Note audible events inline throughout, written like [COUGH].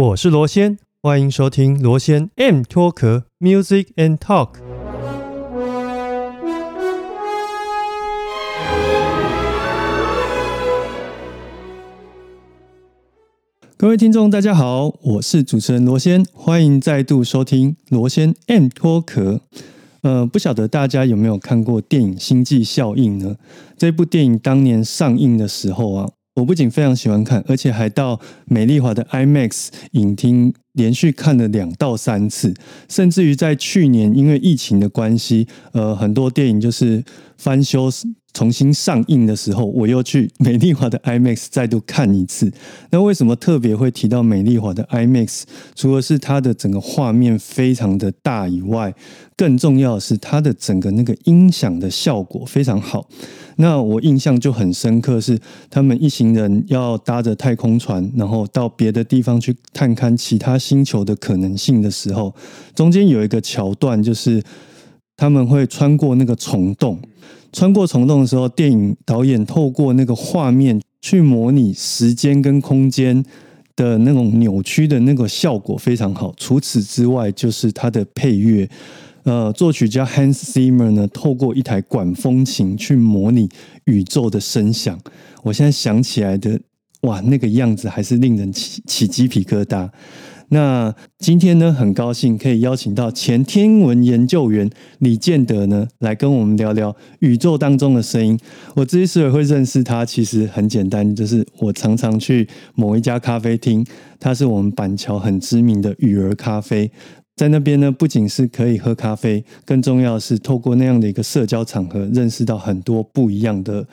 我是罗先，欢迎收听罗先 M 脱壳 Music and Talk。各位听众，大家好，我是主持人罗先，欢迎再度收听罗先 M 脱壳。呃，不晓得大家有没有看过电影《星际效应》呢？这部电影当年上映的时候啊。我不仅非常喜欢看，而且还到美丽华的 IMAX 影厅连续看了两到三次，甚至于在去年因为疫情的关系，呃，很多电影就是翻修。重新上映的时候，我又去美丽华的 IMAX 再度看一次。那为什么特别会提到美丽华的 IMAX？除了是它的整个画面非常的大以外，更重要的是它的整个那个音响的效果非常好。那我印象就很深刻，是他们一行人要搭着太空船，然后到别的地方去探看其他星球的可能性的时候，中间有一个桥段，就是他们会穿过那个虫洞。穿过虫洞的时候，电影导演透过那个画面去模拟时间跟空间的那种扭曲的那个效果非常好。除此之外，就是它的配乐，呃，作曲家 Hans Zimmer 呢，透过一台管风琴去模拟宇宙的声响。我现在想起来的，哇，那个样子还是令人起起鸡皮疙瘩。那今天呢，很高兴可以邀请到前天文研究员李建德呢，来跟我们聊聊宇宙当中的声音。我之所以会认识他，其实很简单，就是我常常去某一家咖啡厅，它是我们板桥很知名的雨儿咖啡，在那边呢，不仅是可以喝咖啡，更重要是透过那样的一个社交场合，认识到很多不一样的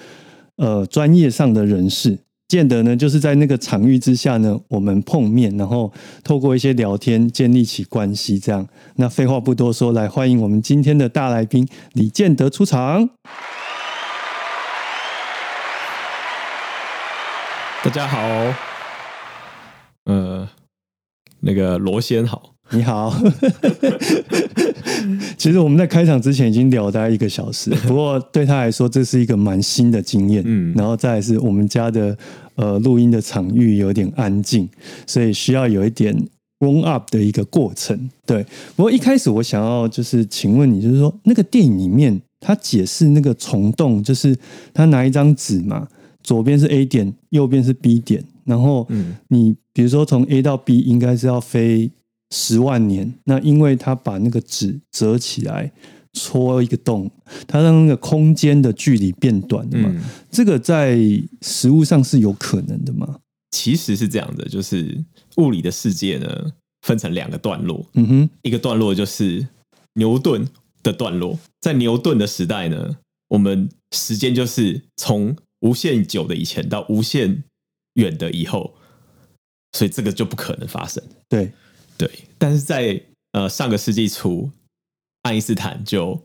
呃专业上的人士。见得呢，就是在那个场域之下呢，我们碰面，然后透过一些聊天建立起关系，这样。那废话不多说，来欢迎我们今天的大来宾李建德出场。大家好，呃，那个罗先好。你好，[LAUGHS] 其实我们在开场之前已经聊大概一个小时，[LAUGHS] 不过对他来说这是一个蛮新的经验。嗯，然后再是我们家的呃录音的场域有点安静，所以需要有一点 warm up 的一个过程。对，不过一开始我想要就是请问你，就是说那个电影里面他解释那个虫洞，就是他拿一张纸嘛，左边是 A 点，右边是 B 点，然后你比如说从 A 到 B 应该是要飞。十万年，那因为他把那个纸折起来，戳一个洞，它让那个空间的距离变短的嘛。这个在实物上是有可能的吗？其实是这样的，就是物理的世界呢，分成两个段落。嗯哼，一个段落就是牛顿的段落，在牛顿的时代呢，我们时间就是从无限久的以前到无限远的以后，所以这个就不可能发生。对。对，但是在呃上个世纪初，爱因斯坦就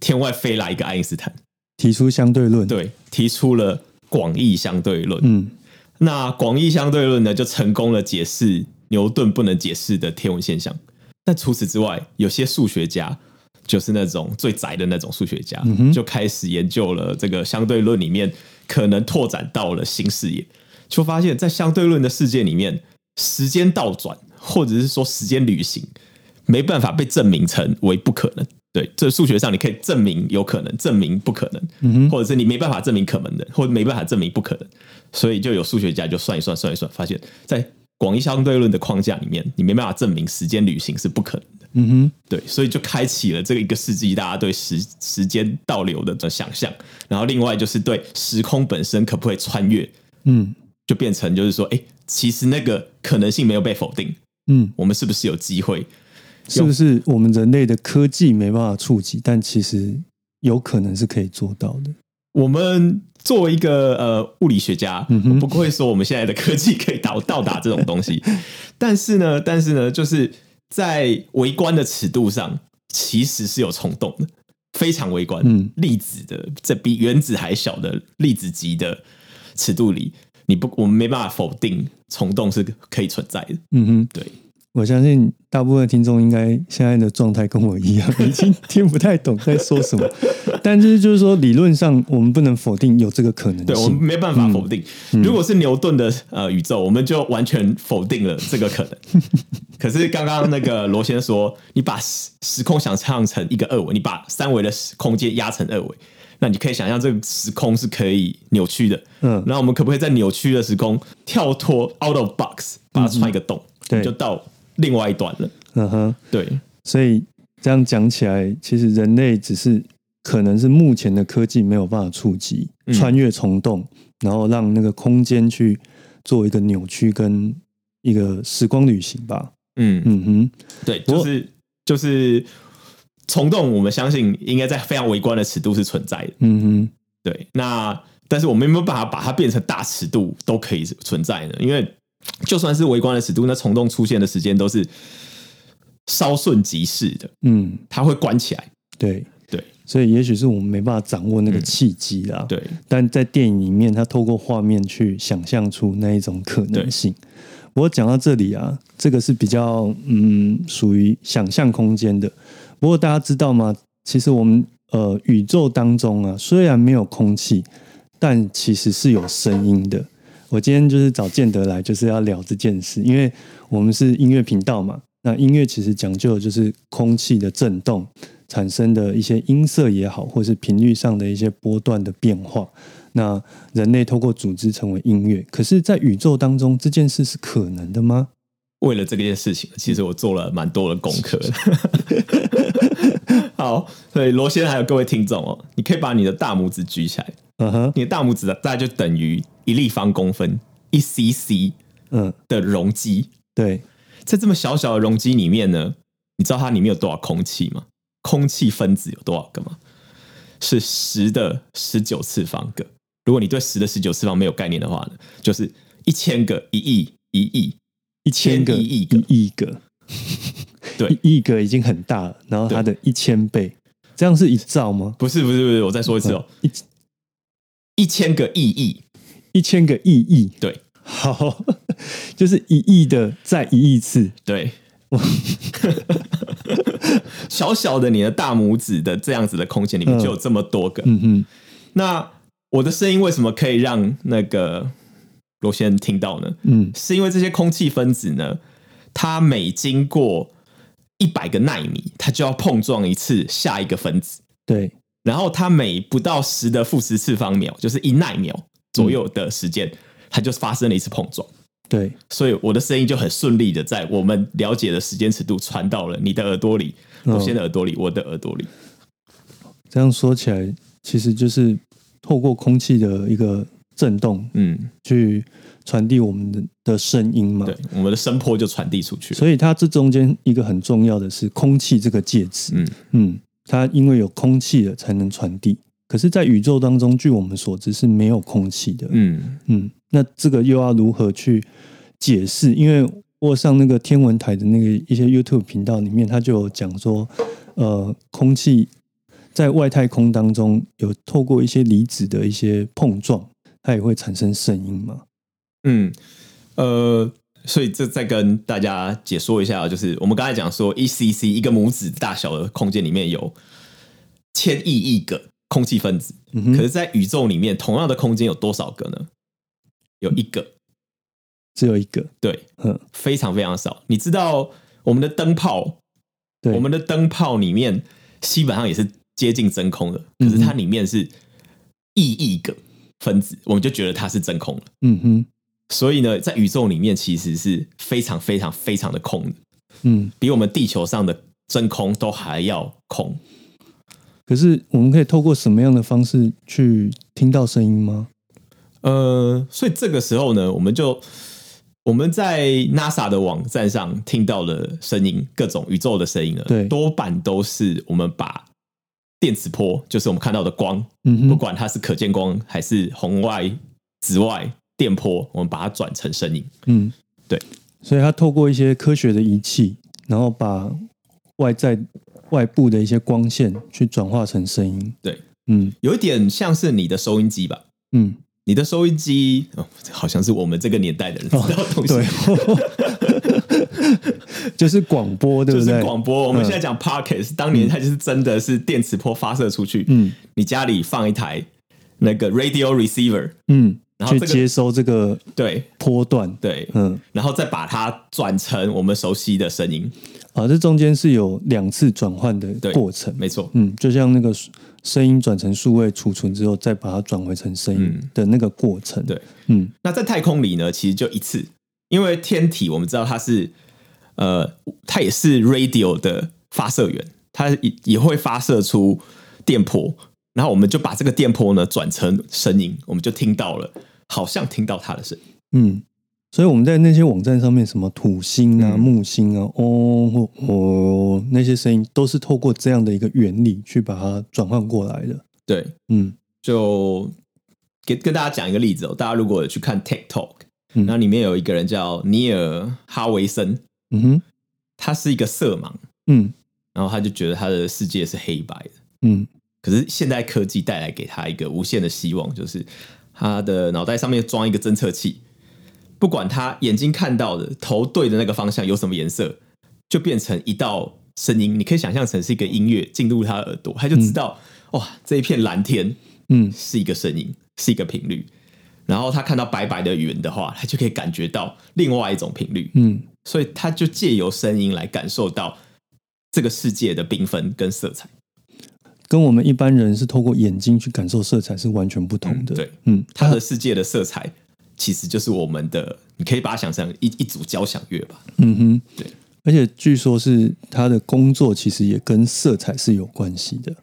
天外飞来一个爱因斯坦，提出相对论，对，提出了广义相对论。嗯，那广义相对论呢，就成功了解释牛顿不能解释的天文现象。但除此之外，有些数学家，就是那种最宅的那种数学家，就开始研究了这个相对论里面，可能拓展到了新视野，就发现，在相对论的世界里面，时间倒转。或者是说时间旅行没办法被证明成为不可能，对，这数学上你可以证明有可能，证明不可能，或者是你没办法证明可能的，或者没办法证明不可能，所以就有数学家就算一算，算一算，发现，在广义相对论的框架里面，你没办法证明时间旅行是不可能的。嗯哼，对，所以就开启了这个一个世纪大家对时时间倒流的想象，然后另外就是对时空本身可不可以穿越，嗯，就变成就是说，哎，其实那个可能性没有被否定。嗯，我们是不是有机会？是不是我们人类的科技没办法触及，但其实有可能是可以做到的？我们作为一个呃物理学家，我不会说我们现在的科技可以到到达这种东西，[LAUGHS] 但是呢，但是呢，就是在微观的尺度上，其实是有虫洞的，非常微观。嗯，粒子的这比原子还小的粒子级的尺度里。你不，我们没办法否定虫洞是可以存在的。嗯哼，对。我相信大部分听众应该现在的状态跟我一样，[LAUGHS] 已经听不太懂在说什么。[LAUGHS] 但是就是说，理论上我们不能否定有这个可能性，对我们没办法否定。如果是牛顿的呃宇宙，我们就完全否定了这个可能。[LAUGHS] 可是刚刚那个罗先说，你把时时空想象成一个二维，你把三维的空间压成二维，那你可以想象这个时空是可以扭曲的。嗯，那我们可不可以在扭曲的时空跳脱 out of box，把它穿一个洞，对，就到。另外一段了，嗯哼，对，所以这样讲起来，其实人类只是可能是目前的科技没有办法触及穿越虫洞，然后让那个空间去做一个扭曲跟一个时光旅行吧。嗯。嗯哼，对，就是就是虫洞，我们相信应该在非常微观的尺度是存在的。嗯哼，对，那但是我们有没有办法把它变成大尺度都可以存在呢？因为就算是微观的尺度，那虫洞出现的时间都是稍瞬即逝的。嗯，它会关起来。对对，所以也许是我们没办法掌握那个契机啦。对，但在电影里面，他透过画面去想象出那一种可能性。我讲到这里啊，这个是比较嗯属于想象空间的。不过大家知道吗？其实我们呃宇宙当中啊，虽然没有空气，但其实是有声音的。我今天就是找建德来，就是要聊这件事，因为我们是音乐频道嘛。那音乐其实讲究的就是空气的震动产生的一些音色也好，或是频率上的一些波段的变化。那人类透过组织成为音乐，可是，在宇宙当中这件事是可能的吗？为了这件事情，其实我做了蛮多的功课。[LAUGHS] 好，所以罗先还有各位听众哦，你可以把你的大拇指举起来。嗯哼，你的大拇指大概就等于一立方公分，一 cc，嗯的容积。对，在这么小小的容积里面呢，你知道它里面有多少空气吗？空气分子有多少个吗？是十的十九次方个。如果你对十的十九次方没有概念的话呢，就是一千个、一亿、一亿、一千个、一亿个、一亿个。[LAUGHS] 对，一亿个已经很大了，然后它的一千倍，这样是一兆吗？不是，不是，不是，我再说一次哦，一。一千个亿亿，一千个亿亿，对，好，[LAUGHS] 就是一亿的再一亿次，对，[LAUGHS] 小小的你的大拇指的这样子的空间里面就有这么多个，嗯哼，那我的声音为什么可以让那个罗先生听到呢？嗯，是因为这些空气分子呢，它每经过一百个纳米，它就要碰撞一次下一个分子，对。然后它每不到十的负十次方秒，就是一奈秒左右的时间，它就发生了一次碰撞。对，所以我的声音就很顺利的在我们了解的时间尺度传到了你的耳朵里，我先的耳朵里，我的耳朵里。这样说起来，其实就是透过空气的一个震动，嗯，去传递我们的的声音嘛。对，我们的声波就传递出去。所以它这中间一个很重要的是空气这个介质。嗯嗯。它因为有空气了才能传递，可是，在宇宙当中，据我们所知是没有空气的。嗯嗯，那这个又要如何去解释？因为我上那个天文台的那个一些 YouTube 频道里面，他就有讲说，呃，空气在外太空当中有透过一些离子的一些碰撞，它也会产生声音嘛？嗯，呃。所以这再跟大家解说一下，就是我们刚才讲说，一 c c 一个拇指大小的空间里面有千亿亿个空气分子，可是，在宇宙里面同样的空间有多少个呢？有一个，只有一个，对，嗯，非常非常少。你知道我们的灯泡，对，我们的灯泡里面基本上也是接近真空的，可是它里面是亿亿个分子，我们就觉得它是真空了。嗯哼。所以呢，在宇宙里面其实是非常非常非常的空的，嗯，比我们地球上的真空都还要空。可是我们可以透过什么样的方式去听到声音吗？呃，所以这个时候呢，我们就我们在 NASA 的网站上听到的声音，各种宇宙的声音呢，对，多半都是我们把电磁波，就是我们看到的光，嗯，不管它是可见光还是红外、紫外。电波，我们把它转成声音。嗯，对，所以它透过一些科学的仪器，然后把外在外部的一些光线去转化成声音。对，嗯，有一点像是你的收音机吧？嗯，你的收音机哦，好像是我们这个年代的人知道东西。[LAUGHS] 就是广播，对不对？广播。我们现在讲 Pockets，当年它就是真的是电磁波发射出去。嗯，你家里放一台那个 radio receiver，嗯，然后去接收这个对波段，对，嗯，然后再把它转成我们熟悉的声音。啊，这中间是有两次转换的过程，没错。嗯，就像那个声音转成数位储存之后，再把它转回成声音的那个过程。对，嗯，那在太空里呢，其实就一次。因为天体我们知道它是，呃，它也是 radio 的发射源，它也也会发射出电波，然后我们就把这个电波呢转成声音，我们就听到了，好像听到他的声音。嗯，所以我们在那些网站上面，什么土星啊、木星啊、哦哦那些声音，都是透过这样的一个原理去把它转换过来的。对，嗯，就给跟大家讲一个例子哦，大家如果去看 TikTok。然后里面有一个人叫尼尔哈维森，嗯哼，他是一个色盲，嗯，然后他就觉得他的世界是黑白的，嗯，可是现代科技带来给他一个无限的希望，就是他的脑袋上面装一个侦测器，不管他眼睛看到的头对的那个方向有什么颜色，就变成一道声音，你可以想象成是一个音乐进入他的耳朵，他就知道哇，这一片蓝天，嗯，是一个声音，是一个频率。然后他看到白白的云的话，他就可以感觉到另外一种频率。嗯，所以他就借由声音来感受到这个世界的缤纷跟色彩，跟我们一般人是透过眼睛去感受色彩是完全不同的。对，嗯，他的世界的色彩其实就是我们的，你可以把它想成一一组交响乐吧。嗯哼，对。而且据说是他的工作其实也跟色彩是有关系的。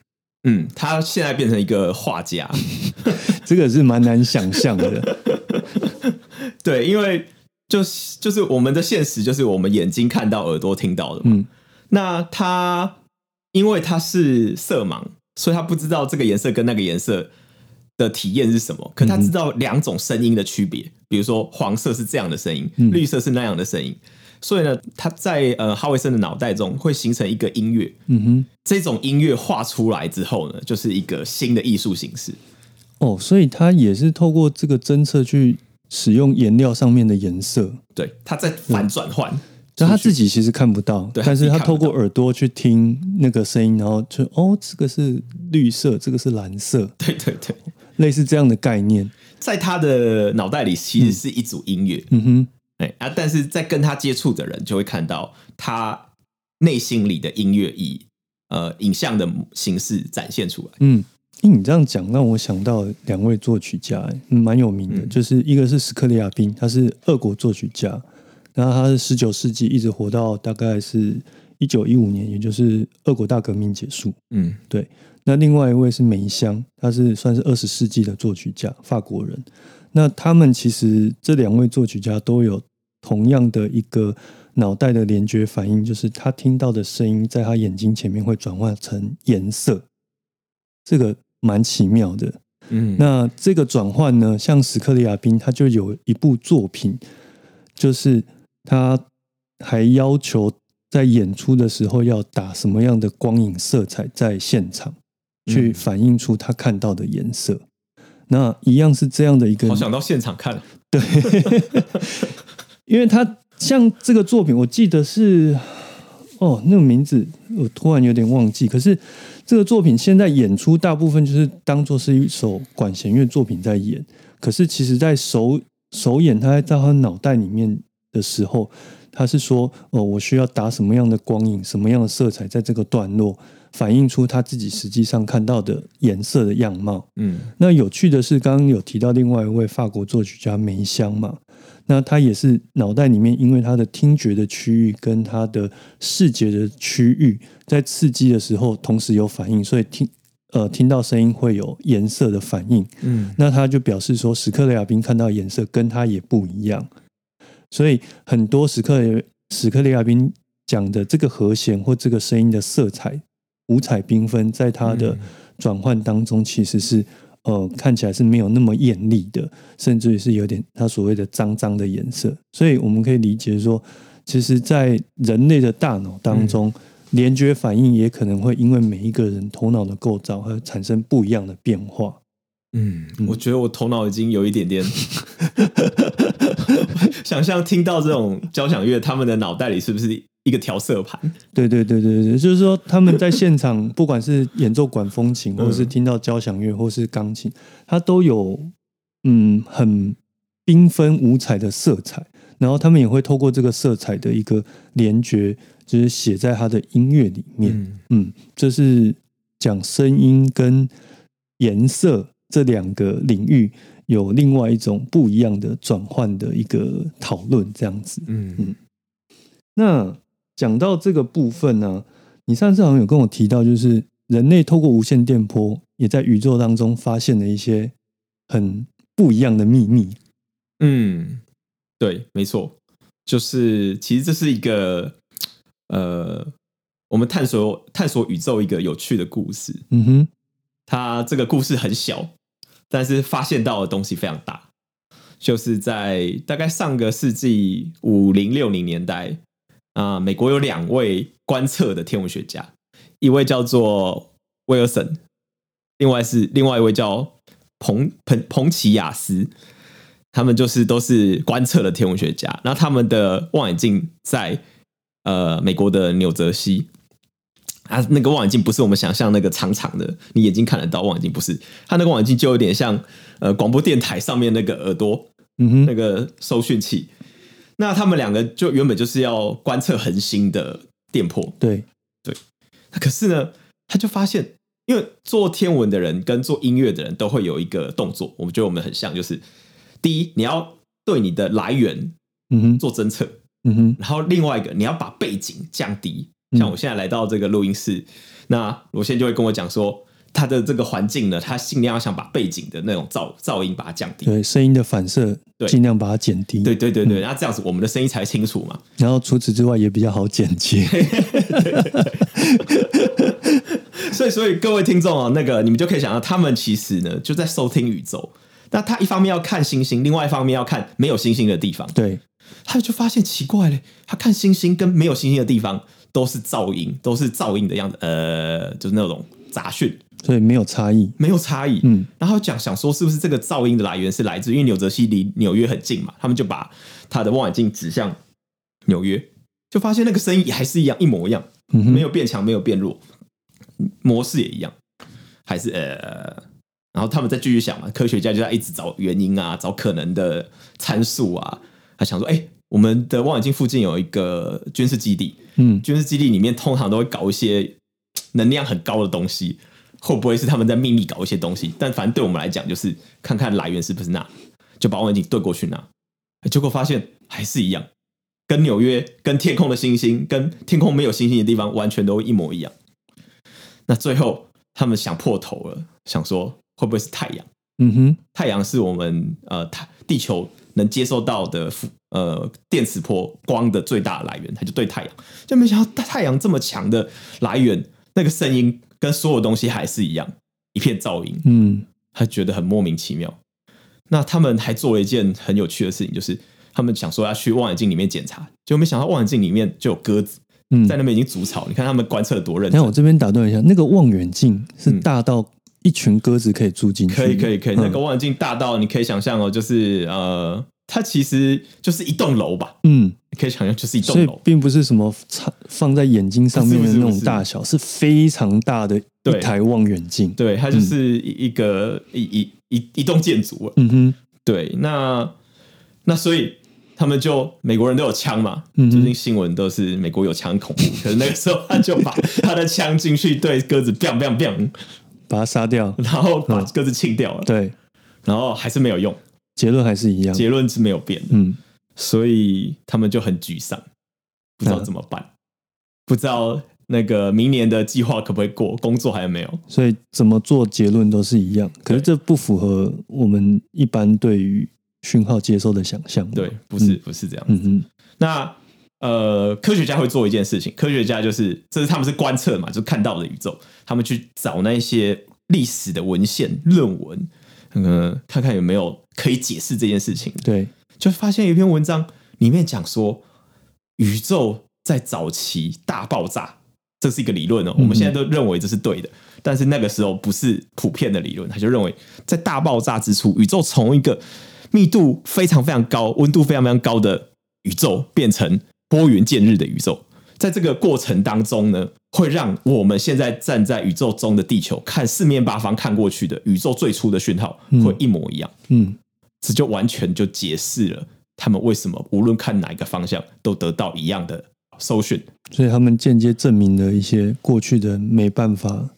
嗯，他现在变成一个画家，[LAUGHS] 这个是蛮难想象的。[LAUGHS] 对，因为就是就是我们的现实，就是我们眼睛看到、耳朵听到的嘛。那他因为他是色盲，所以他不知道这个颜色跟那个颜色的体验是什么。可他知道两种声音的区别，比如说黄色是这样的声音，绿色是那样的声音。所以呢，他在呃哈维森的脑袋中会形成一个音乐，嗯哼，这种音乐画出来之后呢，就是一个新的艺术形式。哦，所以他也是透过这个侦测去使用颜料上面的颜色，对，他在反转换，就他自己其实看不到，但是他透过耳朵去听那个声音，然后就哦，这个是绿色，这个是蓝色，[LAUGHS] 对对对，类似这样的概念，在他的脑袋里其实是一组音乐，嗯。哼。哎啊！但是在跟他接触的人就会看到他内心里的音乐以呃影像的形式展现出来。嗯，因为你这样讲让我想到两位作曲家，蛮有名的，就是一个是史克里亚宾，他是俄国作曲家，然后他是十九世纪一直活到大概是一九一五年，也就是俄国大革命结束。嗯，对。那另外一位是梅香，他是算是二十世纪的作曲家，法国人。那他们其实这两位作曲家都有。同样的一个脑袋的联觉反应，就是他听到的声音在他眼睛前面会转换成颜色，这个蛮奇妙的。嗯，那这个转换呢，像史克里亚宾他就有一部作品，就是他还要求在演出的时候要打什么样的光影色彩在现场，去反映出他看到的颜色。那一样是这样的一个，好想到现场看，对。[LAUGHS] 因为他像这个作品，我记得是哦，那个名字我突然有点忘记。可是这个作品现在演出大部分就是当做是一首管弦乐作品在演。可是其实，在首首演他在他脑袋里面的时候，他是说哦，我需要打什么样的光影，什么样的色彩，在这个段落反映出他自己实际上看到的颜色的样貌。嗯，那有趣的是，刚刚有提到另外一位法国作曲家梅香嘛。那他也是脑袋里面，因为他的听觉的区域跟他的视觉的区域在刺激的时候同时有反应，所以听呃听到声音会有颜色的反应。嗯，那他就表示说，史克雷亚宾看到颜色跟他也不一样，所以很多史克史克里亚宾讲的这个和弦或这个声音的色彩五彩缤纷，在他的转换当中其实是。呃，看起来是没有那么艳丽的，甚至于是有点它所谓的脏脏的颜色，所以我们可以理解说，其实，在人类的大脑当中，联觉反应也可能会因为每一个人头脑的构造而产生不一样的变化。嗯，我觉得我头脑已经有一点点 [LAUGHS] 想象，听到这种交响乐，他们的脑袋里是不是一个调色盘。对对对对对，就是说他们在现场，不管是演奏管风琴，或是听到交响乐，或是钢琴，它都有嗯很缤纷五彩的色彩。然后他们也会透过这个色彩的一个联觉，就是写在他的音乐里面。嗯，这是讲声音跟颜色这两个领域有另外一种不一样的转换的一个讨论，这样子。嗯嗯。那讲到这个部分呢，你上次好像有跟我提到，就是人类透过无线电波，也在宇宙当中发现了一些很不一样的秘密。嗯。对，没错，就是其实这是一个呃，我们探索探索宇宙一个有趣的故事。嗯哼，它这个故事很小，但是发现到的东西非常大。就是在大概上个世纪五零六零年代啊，美国有两位观测的天文学家，一位叫做威尔森，另外是另外一位叫彭彭彭奇亚斯。他们就是都是观测的天文学家，那他们的望远镜在呃美国的纽泽西啊，那个望远镜不是我们想象那个长长的，你眼睛看得到望远镜不是，它那个望远镜就有点像呃广播电台上面那个耳朵，嗯哼，那个收讯器。那他们两个就原本就是要观测恒星的电波，对对。那可是呢，他就发现，因为做天文的人跟做音乐的人都会有一个动作，我们觉得我们很像，就是。第一，你要对你的来源，嗯哼，做侦测，嗯哼，然后另外一个，你要把背景降低。像我现在来到这个录音室，那罗先就会跟我讲说，他的这个环境呢，他尽量要想把背景的那种噪噪音把它降低，对，声音的反射，对，尽量把它减低，对对对对，那这样子我们的声音才清楚嘛。然后除此之外也比较好剪接。[LAUGHS] 所以，所以各位听众啊，那个你们就可以想到，他们其实呢就在收听宇宙。那他一方面要看星星，另外一方面要看没有星星的地方。对，他就发现奇怪嘞，他看星星跟没有星星的地方都是噪音，都是噪音的样子，呃，就是那种杂讯，所以没有差异，没有差异。嗯，然后讲想说是不是这个噪音的来源是来自，因为纽泽西离纽约很近嘛，他们就把他的望远镜指向纽约，就发现那个声音还是一样，一模一样，没有变强，没有变弱，模式也一样，还是呃。然后他们再继续想嘛，科学家就在一直找原因啊，找可能的参数啊。他想说，哎，我们的望远镜附近有一个军事基地，嗯，军事基地里面通常都会搞一些能量很高的东西，会不会是他们在秘密搞一些东西？但反正对我们来讲，就是看看来源是不是那，就把望远镜对过去那，结果发现还是一样，跟纽约、跟天空的星星、跟天空没有星星的地方完全都一模一样。那最后他们想破头了，想说。会不会是太阳？嗯哼，太阳是我们呃，太地球能接受到的呃电磁波光的最大的来源，它就对太阳，就没想到太阳这么强的来源，那个声音跟所有东西还是一样，一片噪音。嗯，他觉得很莫名其妙。那他们还做了一件很有趣的事情，就是他们想说要去望远镜里面检查，就没想到望远镜里面就有鸽子，嗯在那边已经筑巢。你看他们观测多认真。那我这边打断一下，那个望远镜是大到。一群鸽子可以住进去，可以可以可以。那个望远镜大到你可以想象哦，就是呃，它其实就是一栋楼吧。嗯，可以想象就是一栋楼，并不是什么放放在眼睛上面的那种大小，是非常大的一台望远镜。对，它就是一个一一一一栋建筑。嗯哼，对，那那所以他们就美国人都有枪嘛，最近新闻都是美国有枪恐怖，可是那个时候他就把他的枪进去对鸽子 biang biang biang。把它杀掉，[LAUGHS] 然后把鸽子清掉了。对，然后还是没有用，结论还是一样，结论是没有变。嗯，所以他们就很沮丧，不知道怎么办，不知道那个明年的计划可不可以过，工作还有没有？所以怎么做结论都是一样，可是这不符合我们一般对于讯号接收的想象。对，不是不是这样。嗯嗯，那。呃，科学家会做一件事情，科学家就是这是他们是观测嘛，就看到的宇宙，他们去找那些历史的文献论文，嗯，看看有没有可以解释这件事情。对，就发现一篇文章里面讲说，宇宙在早期大爆炸，这是一个理论哦。我们现在都认为这是对的，但是那个时候不是普遍的理论，他就认为在大爆炸之初，宇宙从一个密度非常非常高、温度非常非常高的宇宙变成。拨云见日的宇宙，在这个过程当中呢，会让我们现在站在宇宙中的地球看四面八方看过去的宇宙最初的讯号会一模一样。嗯，这就完全就解释了他们为什么无论看哪一个方向都得到一样的搜寻。所以他们间接证明了一些过去的没办法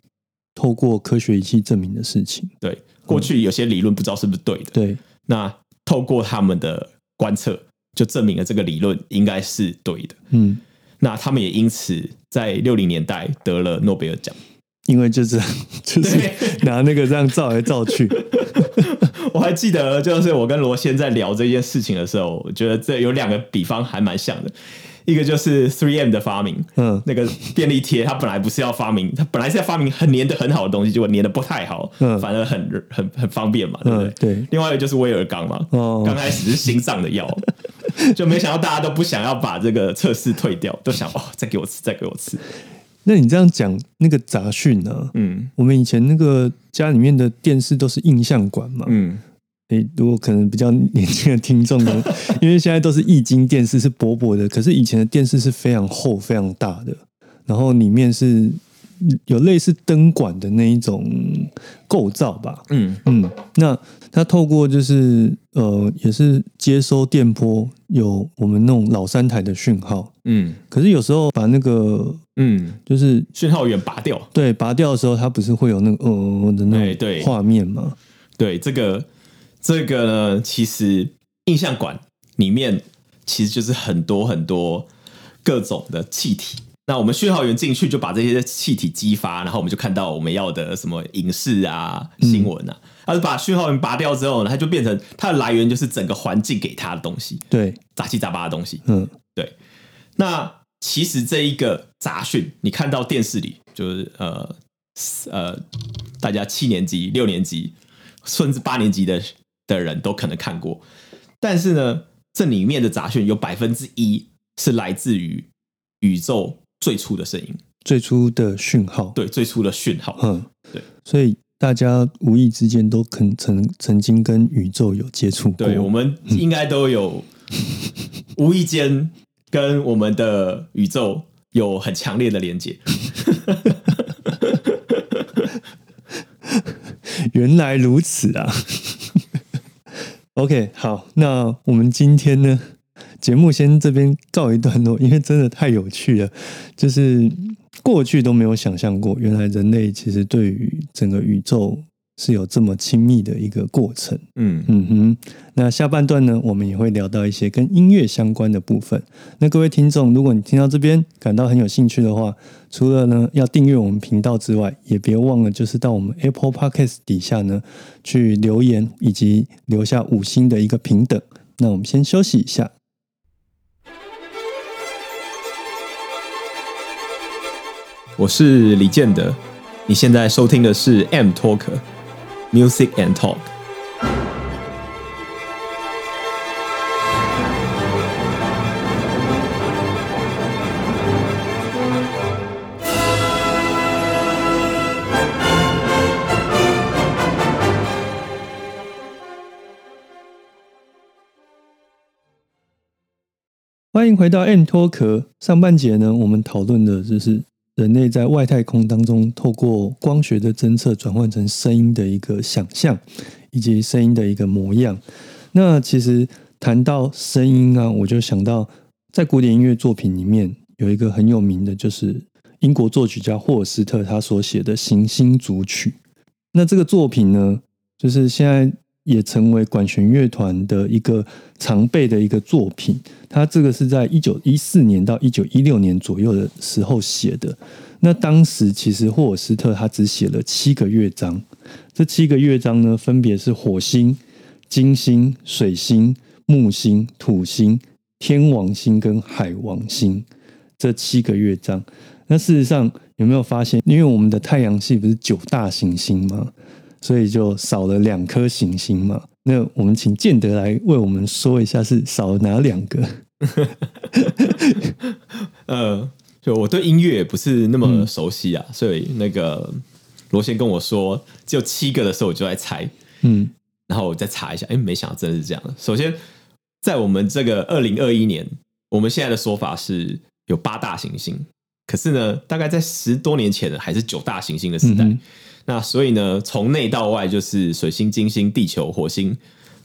透过科学仪器证明的事情。对，过去有些理论不知道是不是对的。对，那透过他们的观测，就证明了这个理论应该是对的。嗯。那他们也因此在六零年代得了诺贝尔奖，因为就是 [LAUGHS] 就是拿那个这样照来照去。[LAUGHS] 我还记得，就是我跟罗先在聊这件事情的时候，我觉得这有两个比方还蛮像的。一个就是 Three M 的发明，嗯，那个便利贴，它本来不是要发明，它本来是要发明很粘的很好的东西，结果粘的不太好，嗯，反而很很很方便嘛，对不对？对。另外一个就是威尔刚嘛，哦，刚开始是心脏的药。[LAUGHS] [LAUGHS] 就没想到大家都不想要把这个测试退掉，都想哦，再给我吃，再给我吃。那你这样讲那个杂讯呢？嗯，我们以前那个家里面的电视都是印象管嘛。嗯，诶，如果可能比较年轻的听众呢，因为现在都是液晶电视，是薄薄的，可是以前的电视是非常厚、非常大的，然后里面是。有类似灯管的那一种构造吧，嗯嗯，那它透过就是呃，也是接收电波，有我们那种老三台的讯号，嗯，可是有时候把那个嗯，就是讯号源拔掉，对，拔掉的时候，它不是会有那个呃的那种画面吗？对，这个这个呢，其实印象馆里面其实就是很多很多各种的气体。那我们讯号源进去就把这些气体激发，然后我们就看到我们要的什么影视啊、新闻啊。而把讯号源拔掉之后呢，它就变成它的来源就是整个环境给它的东西，对，杂七杂八的东西。嗯，对。那其实这一个杂讯，你看到电视里就是呃呃，大家七年级、六年级甚至八年级的的人都可能看过，但是呢，这里面的杂讯有百分之一是来自于宇宙。最初的声音，最初的讯号，对，最初的讯号，嗯，对，所以大家无意之间都肯曾曾经跟宇宙有接触过，对，我们应该都有无意间跟我们的宇宙有很强烈的连接。[LAUGHS] 原来如此啊！OK，好，那我们今天呢？节目先这边告一段落，因为真的太有趣了，就是过去都没有想象过，原来人类其实对于整个宇宙是有这么亲密的一个过程。嗯嗯哼，那下半段呢，我们也会聊到一些跟音乐相关的部分。那各位听众，如果你听到这边感到很有兴趣的话，除了呢要订阅我们频道之外，也别忘了就是到我们 Apple Podcast 底下呢去留言，以及留下五星的一个平等。那我们先休息一下。我是李健德，你现在收听的是 M Talk Music and Talk。欢迎回到 M Talk。上半节呢，我们讨论的就是。人类在外太空当中，透过光学的侦测，转换成声音的一个想象，以及声音的一个模样。那其实谈到声音啊，我就想到在古典音乐作品里面有一个很有名的，就是英国作曲家霍尔斯特他所写的《行星组曲》。那这个作品呢，就是现在也成为管弦乐团的一个常备的一个作品。他这个是在一九一四年到一九一六年左右的时候写的。那当时其实霍尔斯特他只写了七个乐章，这七个乐章呢，分别是火星、金星、水星、木星、土星、天王星跟海王星这七个乐章。那事实上有没有发现，因为我们的太阳系不是九大行星吗？所以就少了两颗行星嘛。那我们请建德来为我们说一下，是少了哪两个？[LAUGHS] 呃，就我对音乐不是那么熟悉啊，所以那个罗先跟我说只有七个的时候，我就在猜，嗯，然后我再查一下，哎，没想到真的是这样。首先，在我们这个二零二一年，我们现在的说法是有八大行星，可是呢，大概在十多年前呢，还是九大行星的时代。那所以呢，从内到外就是水星、金星、地球、火星、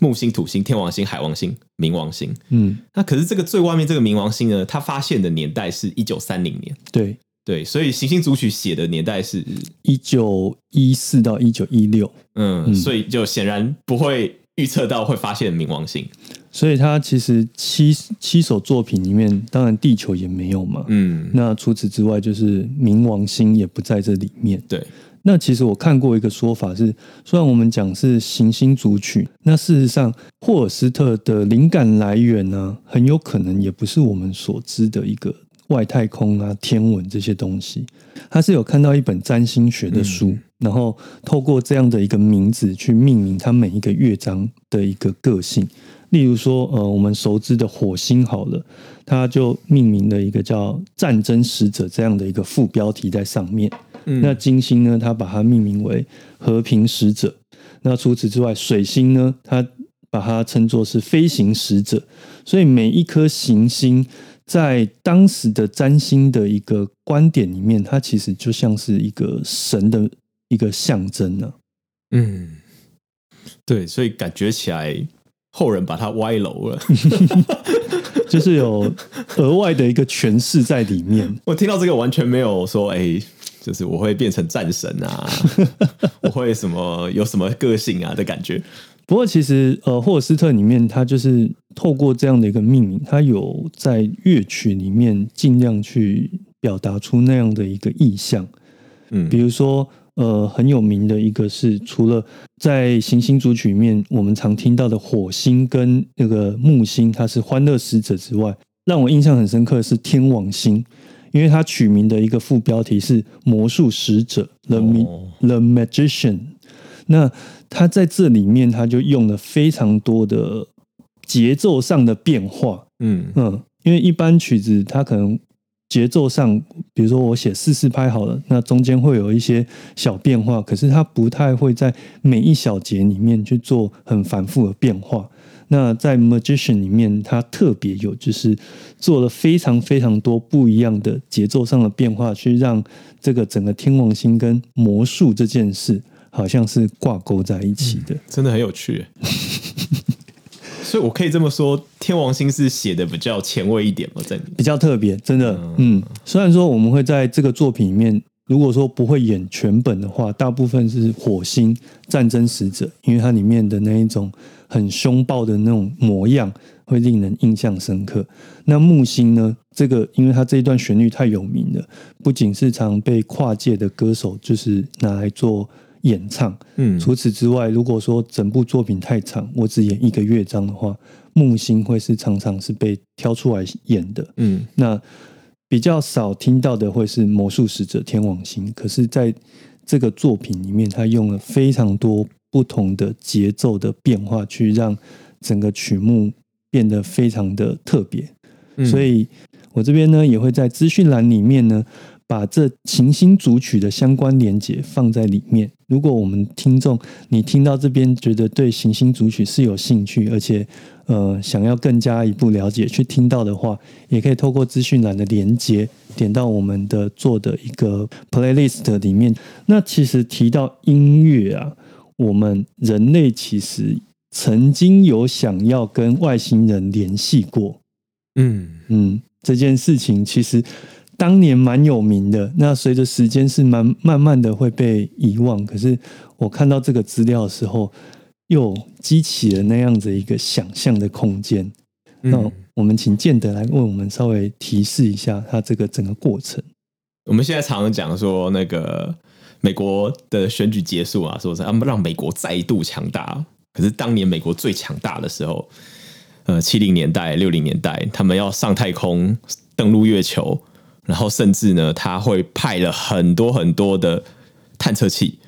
木星、土星、天王星、海王星、冥王星。嗯，那可是这个最外面这个冥王星呢，它发现的年代是一九三零年。对对，所以行星组曲写的年代是一九一四到一九一六。嗯，所以就显然不会预测到会发现冥王星。所以它其实七七首作品里面，当然地球也没有嘛。嗯，那除此之外，就是冥王星也不在这里面。对。那其实我看过一个说法是，虽然我们讲是行星组曲，那事实上霍尔斯特的灵感来源呢，很有可能也不是我们所知的一个外太空啊、天文这些东西。他是有看到一本占星学的书，然后透过这样的一个名字去命名它每一个乐章的一个个性。例如说，呃，我们熟知的火星好了，它就命名了一个叫“战争使者”这样的一个副标题在上面。那金星呢？它把它命名为和平使者。那除此之外，水星呢？它把它称作是飞行使者。所以每一颗行星在当时的占星的一个观点里面，它其实就像是一个神的一个象征呢。嗯，对，所以感觉起来后人把它歪楼了，[LAUGHS] 就是有额外的一个诠释在里面。[LAUGHS] 我听到这个完全没有说，哎。就是我会变成战神啊，[LAUGHS] 我会什么有什么个性啊的感觉。不过其实呃，霍尔斯特里面他就是透过这样的一个命名，他有在乐曲里面尽量去表达出那样的一个意象。嗯，比如说呃，很有名的一个是除了在行星组曲里面我们常听到的火星跟那个木星，它是欢乐使者之外，让我印象很深刻的是天王星。因为它取名的一个副标题是“魔术使者 ”（The The Magician），那他在这里面，他就用了非常多的节奏上的变化。嗯嗯，因为一般曲子它可能节奏上，比如说我写四四拍好了，那中间会有一些小变化，可是它不太会在每一小节里面去做很反复的变化。那在 Magician 里面，它特别有就是做了非常非常多不一样的节奏上的变化，去让这个整个天王星跟魔术这件事好像是挂钩在一起的，真的很有趣。[LAUGHS] 所以我可以这么说，天王星是写的比较前卫一点嘛，在比较特别，真的，嗯，虽然说我们会在这个作品里面。如果说不会演全本的话，大部分是火星战争使者，因为它里面的那一种很凶暴的那种模样会令人印象深刻。那木星呢？这个因为它这一段旋律太有名了，不仅是常被跨界的歌手就是拿来做演唱。嗯，除此之外，如果说整部作品太长，我只演一个乐章的话，木星会是常常是被挑出来演的。嗯，那。比较少听到的会是魔术使者天王星，可是在这个作品里面，他用了非常多不同的节奏的变化，去让整个曲目变得非常的特别。所以我这边呢，也会在资讯栏里面呢。把这行星组曲的相关连接放在里面。如果我们听众你听到这边觉得对行星组曲是有兴趣，而且呃想要更加一步了解去听到的话，也可以透过资讯栏的连接点到我们的做的一个 playlist 里面。那其实提到音乐啊，我们人类其实曾经有想要跟外星人联系过。嗯嗯，这件事情其实。当年蛮有名的，那随着时间是蛮慢慢的会被遗忘。可是我看到这个资料的时候，又激起了那样子一个想象的空间。那我们请建德来为我们稍微提示一下他这个整个过程。我们现在常常讲说，那个美国的选举结束啊，说是他们让美国再度强大。可是当年美国最强大的时候，呃，七零年代、六零年代，他们要上太空、登陆月球。然后甚至呢，他会派了很多很多的探测器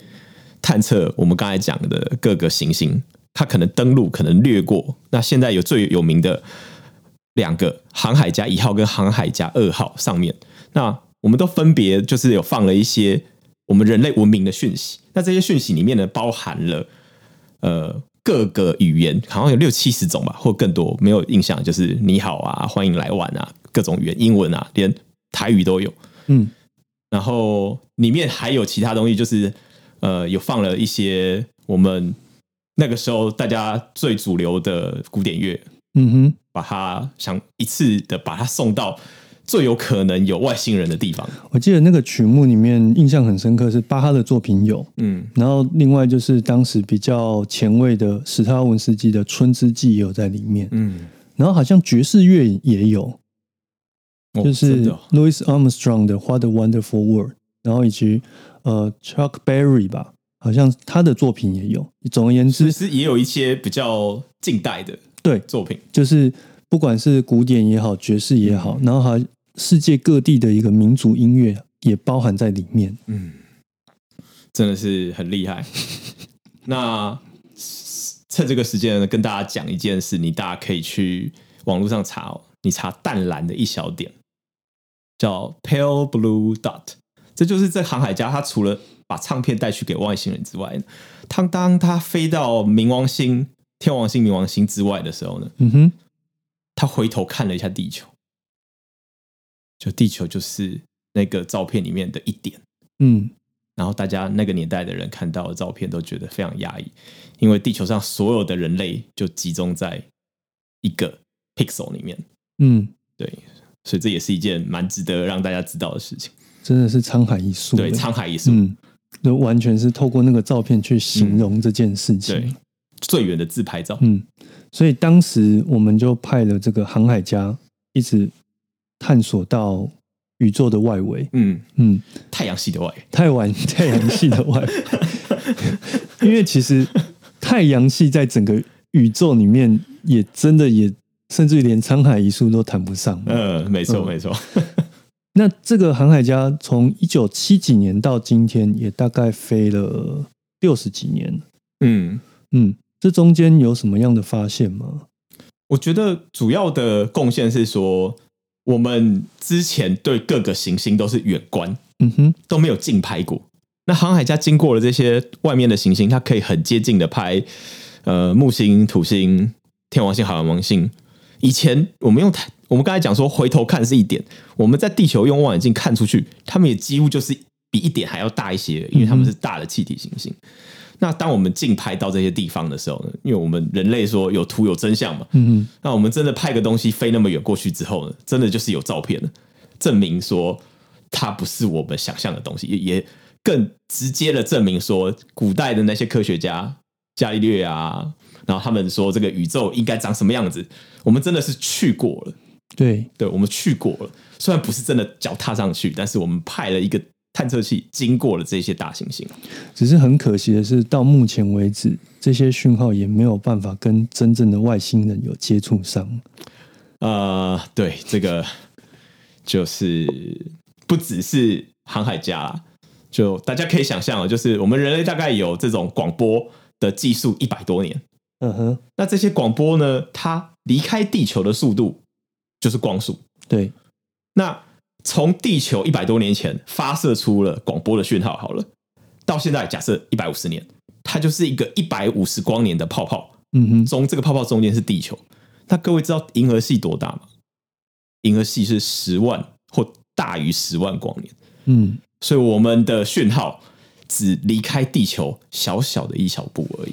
探测我们刚才讲的各个行星，他可能登陆，可能掠过。那现在有最有名的两个航海家一号跟航海家二号上面，那我们都分别就是有放了一些我们人类文明的讯息。那这些讯息里面呢，包含了呃各个语言，好像有六七十种吧，或更多，没有印象。就是你好啊，欢迎来玩啊，各种语言，英文啊，连台语都有。嗯，然后里面还有其他东西，就是呃，有放了一些我们那个时候大家最主流的古典乐。嗯哼，把它想一次的把它送到最有可能有外星人的地方。我记得那个曲目里面印象很深刻是巴哈的作品有，嗯，然后另外就是当时比较前卫的史特文斯基的《春之祭》也有在里面，嗯，然后好像爵士乐也有，就是 Louis Armstrong 的《What a Wonderful World》，然后以及呃 Chuck Berry 吧，好像他的作品也有。总而言之，其实也有一些比较近代的。对作品，就是不管是古典也好，爵士也好，然后还世界各地的一个民族音乐也包含在里面。嗯，真的是很厉害。[LAUGHS] 那趁这个时间呢，跟大家讲一件事，你大家可以去网络上查哦。你查淡蓝的一小点，叫 Pale Blue Dot，这就是这航海家他除了把唱片带去给外星人之外，他当他飞到冥王星。天王星、冥王星之外的时候呢，嗯哼，他回头看了一下地球，就地球就是那个照片里面的一点，嗯，然后大家那个年代的人看到的照片都觉得非常压抑，因为地球上所有的人类就集中在一个 pixel 里面，嗯，对，所以这也是一件蛮值得让大家知道的事情，真的是沧海一粟，对，沧海一粟，嗯，就完全是透过那个照片去形容这件事情。最远的自拍照，嗯，所以当时我们就派了这个航海家一直探索到宇宙的外围，嗯。嗯，太阳系的外，太晚太阳系的外，[LAUGHS] 因为其实太阳系在整个宇宙里面也真的也甚至于连沧海一粟都谈不上，嗯，没错没错。[LAUGHS] 那这个航海家从一九七几年到今天，也大概飞了六十几年，嗯。嗯。这中间有什么样的发现吗？我觉得主要的贡献是说，我们之前对各个行星都是远观，嗯哼，都没有近拍过。那航海家经过了这些外面的行星，它可以很接近的拍，呃，木星、土星、天王星、海王星。以前我们用太，我们刚才讲说回头看是一点，我们在地球用望远镜看出去，他们也几乎就是比一点还要大一些，因为他们是大的气体行星。那当我们近拍到这些地方的时候呢？因为我们人类说有图有真相嘛，嗯那我们真的派个东西飞那么远过去之后呢，真的就是有照片了，证明说它不是我们想象的东西，也更直接的证明说，古代的那些科学家伽利略啊，然后他们说这个宇宙应该长什么样子，我们真的是去过了，对，对，我们去过了，虽然不是真的脚踏上去，但是我们派了一个。探测器经过了这些大行星，只是很可惜的是，到目前为止，这些讯号也没有办法跟真正的外星人有接触上。呃，对，这个就是不只是航海家啦，就大家可以想象，就是我们人类大概有这种广播的技术一百多年。嗯哼，那这些广播呢，它离开地球的速度就是光速。对，那。从地球一百多年前发射出了广播的讯号，好了，到现在假设一百五十年，它就是一个一百五十光年的泡泡。嗯哼，中这个泡泡中间是地球。那各位知道银河系多大吗？银河系是十万或大于十万光年。嗯，所以我们的讯号只离开地球小小的一小步而已。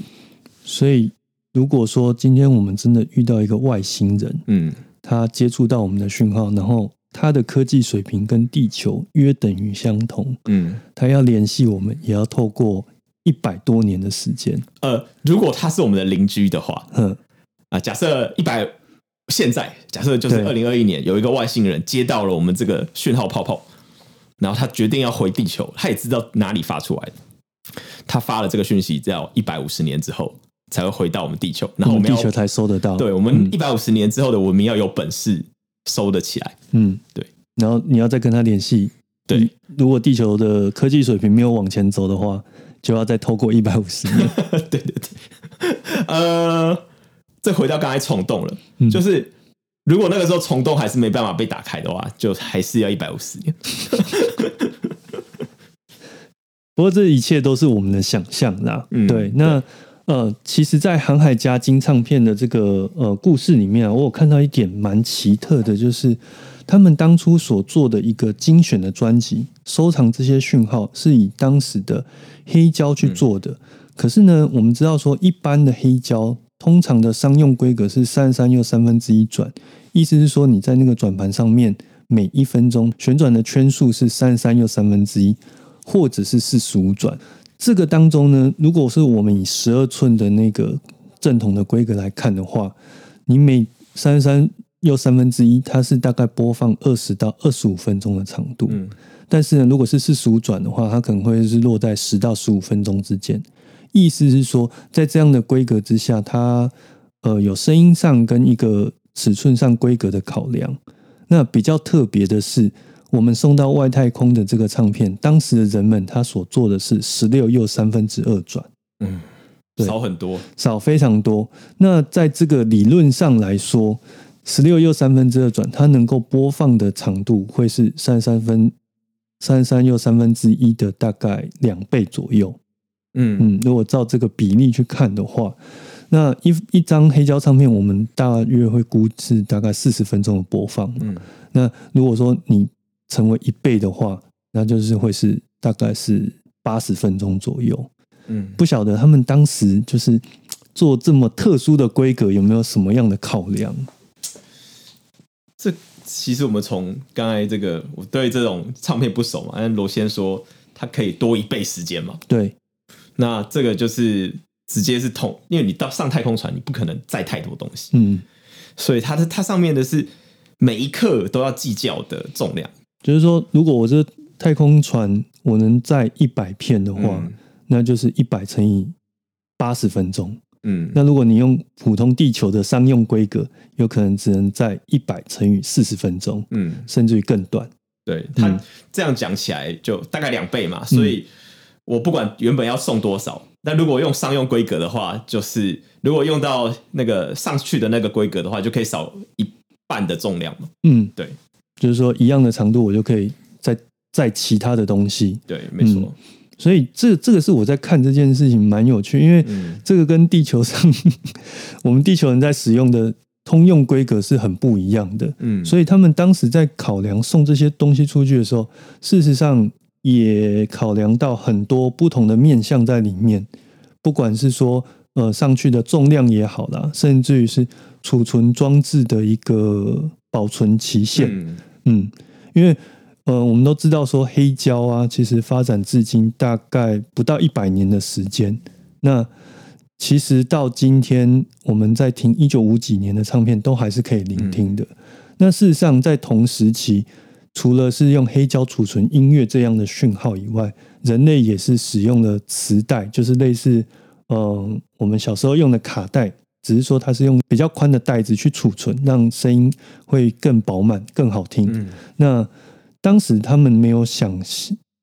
所以，如果说今天我们真的遇到一个外星人，嗯，他接触到我们的讯号，然后。它的科技水平跟地球约等于相同，嗯，它要联系我们，也要透过一百多年的时间。呃，如果它是我们的邻居的话，嗯，啊，假设一百，现在假设就是二零二一年，有一个外星人接到了我们这个讯号泡泡，然后他决定要回地球，他也知道哪里发出来的，他发了这个讯息，要一百五十年之后才会回到我们地球，然后我们地球才收得到。对我们一百五十年之后的文明要有本事。收得起来，嗯，对。然后你要再跟他联系，对。如果地球的科技水平没有往前走的话，就要再透过一百五十年。[LAUGHS] 对对对。呃，再回到刚才虫洞了，就是如果那个时候虫洞还是没办法被打开的话，就还是要一百五十年。[LAUGHS] 不过这一切都是我们的想象啦。对，那呃，其实，在航海家金唱片的这个呃故事里面啊，我有看到一点蛮奇特的，就是他们当初所做的一个精选的专辑，收藏这些讯号是以当时的黑胶去做的。可是呢，我们知道说，一般的黑胶通常的商用规格是三十三又三分之一转，意思是说你在那个转盘上面每一分钟旋转的圈数是三十三又三分之一，或者是四十五转。这个当中呢，如果是我们以十二寸的那个正统的规格来看的话，你每三十三又三分之一，它是大概播放二十到二十五分钟的长度。嗯，但是呢，如果是四十五转的话，它可能会是落在十到十五分钟之间。意思是说，在这样的规格之下，它呃有声音上跟一个尺寸上规格的考量。那比较特别的是。我们送到外太空的这个唱片，当时的人们他所做的是十六又三分之二转，嗯，少很多，少非常多。那在这个理论上来说，十六又三分之二转，它能够播放的长度会是三十三分三十三又三分之一的大概两倍左右。嗯嗯，如果照这个比例去看的话，那一一张黑胶唱片，我们大约会估是大概四十分钟的播放。嗯，那如果说你成为一倍的话，那就是会是大概是八十分钟左右。嗯，不晓得他们当时就是做这么特殊的规格，有没有什么样的考量？这其实我们从刚才这个，我对这种唱片不熟嘛，但罗先说它可以多一倍时间嘛。对，那这个就是直接是同，因为你到上太空船，你不可能载太多东西。嗯，所以它的它上面的是每一克都要计较的重量。就是说，如果我这太空船我能载一百片的话，那就是一百乘以八十分钟。嗯，那如果你用普通地球的商用规格，有可能只能在一百乘以四十分钟。嗯，甚至于更短。对，它这样讲起来就大概两倍嘛。所以我不管原本要送多少，那如果用商用规格的话，就是如果用到那个上去的那个规格的话，就可以少一半的重量嘛。嗯，对。就是说，一样的长度，我就可以再载其他的东西。对，没错。所以，这这个是我在看这件事情蛮有趣，因为这个跟地球上 [LAUGHS] 我们地球人在使用的通用规格是很不一样的。嗯，所以他们当时在考量送这些东西出去的时候，事实上也考量到很多不同的面向在里面。不管是说呃上去的重量也好啦，甚至于是储存装置的一个保存期限。嗯，因为呃，我们都知道说黑胶啊，其实发展至今大概不到一百年的时间。那其实到今天，我们在听一九五几年的唱片，都还是可以聆听的。那事实上，在同时期，除了是用黑胶储存音乐这样的讯号以外，人类也是使用了磁带，就是类似嗯，我们小时候用的卡带。只是说它是用比较宽的袋子去储存，让声音会更饱满、更好听。那当时他们没有想、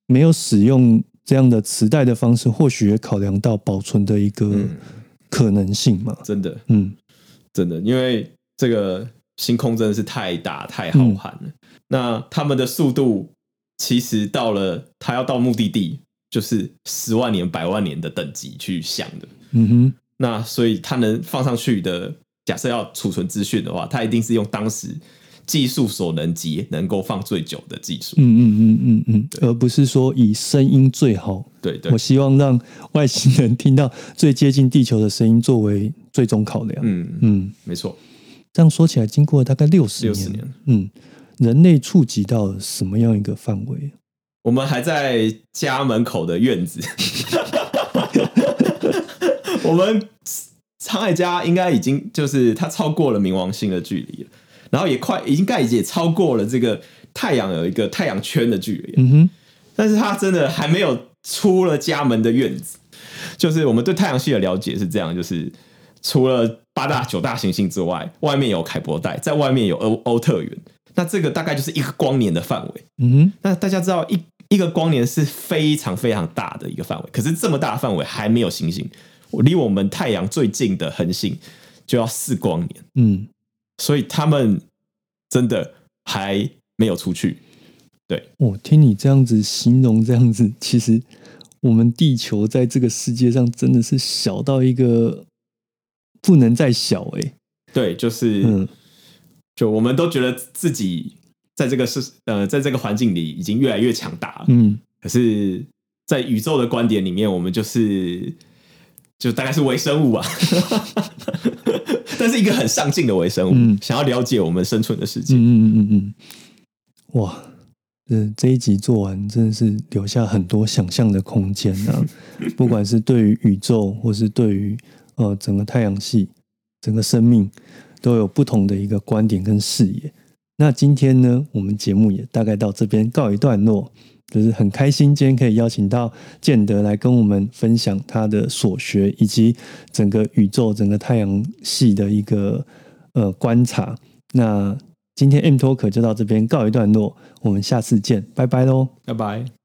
没有使用这样的磁带的方式，或许也考量到保存的一个可能性嘛？真的，嗯，真的，因为这个星空真的是太大、太浩瀚了。那他们的速度其实到了，他要到目的地，就是十万年、百万年的等级去想的。嗯哼。那所以它能放上去的，假设要储存资讯的话，它一定是用当时技术所能及能够放最久的技术。嗯嗯嗯嗯嗯，而不是说以声音最好。对对，我希望让外星人听到最接近地球的声音作为最终考量。嗯嗯，没错。这样说起来，经过大概六十年，六十年嗯，人类触及到什么样一个范围？我们还在家门口的院子。我们沧海家应该已经就是它超过了冥王星的距离了，然后也快已经盖也超过了这个太阳有一个太阳圈的距离。嗯哼，但是它真的还没有出了家门的院子。就是我们对太阳系的了解是这样，就是除了八大九大行星之外，外面有凯伯带，在外面有欧欧特源。那这个大概就是一个光年的范围。嗯哼，那大家知道一一个光年是非常非常大的一个范围，可是这么大的范围还没有行星。离我们太阳最近的恒星就要四光年，嗯，所以他们真的还没有出去。对，我听你这样子形容，这样子，其实我们地球在这个世界上真的是小到一个不能再小哎。对，就是，嗯就我们都觉得自己在这个是呃，在这个环境里已经越来越强大了。嗯，可是，在宇宙的观点里面，我们就是就大概是微生物啊，[LAUGHS] 但是一个很上进的微生物，想要了解我们生存的世界。嗯嗯嗯嗯，哇，这这一集做完，真的是留下很多想象的空间啊！[LAUGHS] 不管是对于宇宙，或是对于呃整个太阳系。整个生命都有不同的一个观点跟视野。那今天呢，我们节目也大概到这边告一段落，就是很开心今天可以邀请到建德来跟我们分享他的所学以及整个宇宙、整个太阳系的一个呃观察。那今天 M Talk 就到这边告一段落，我们下次见，拜拜喽，拜拜。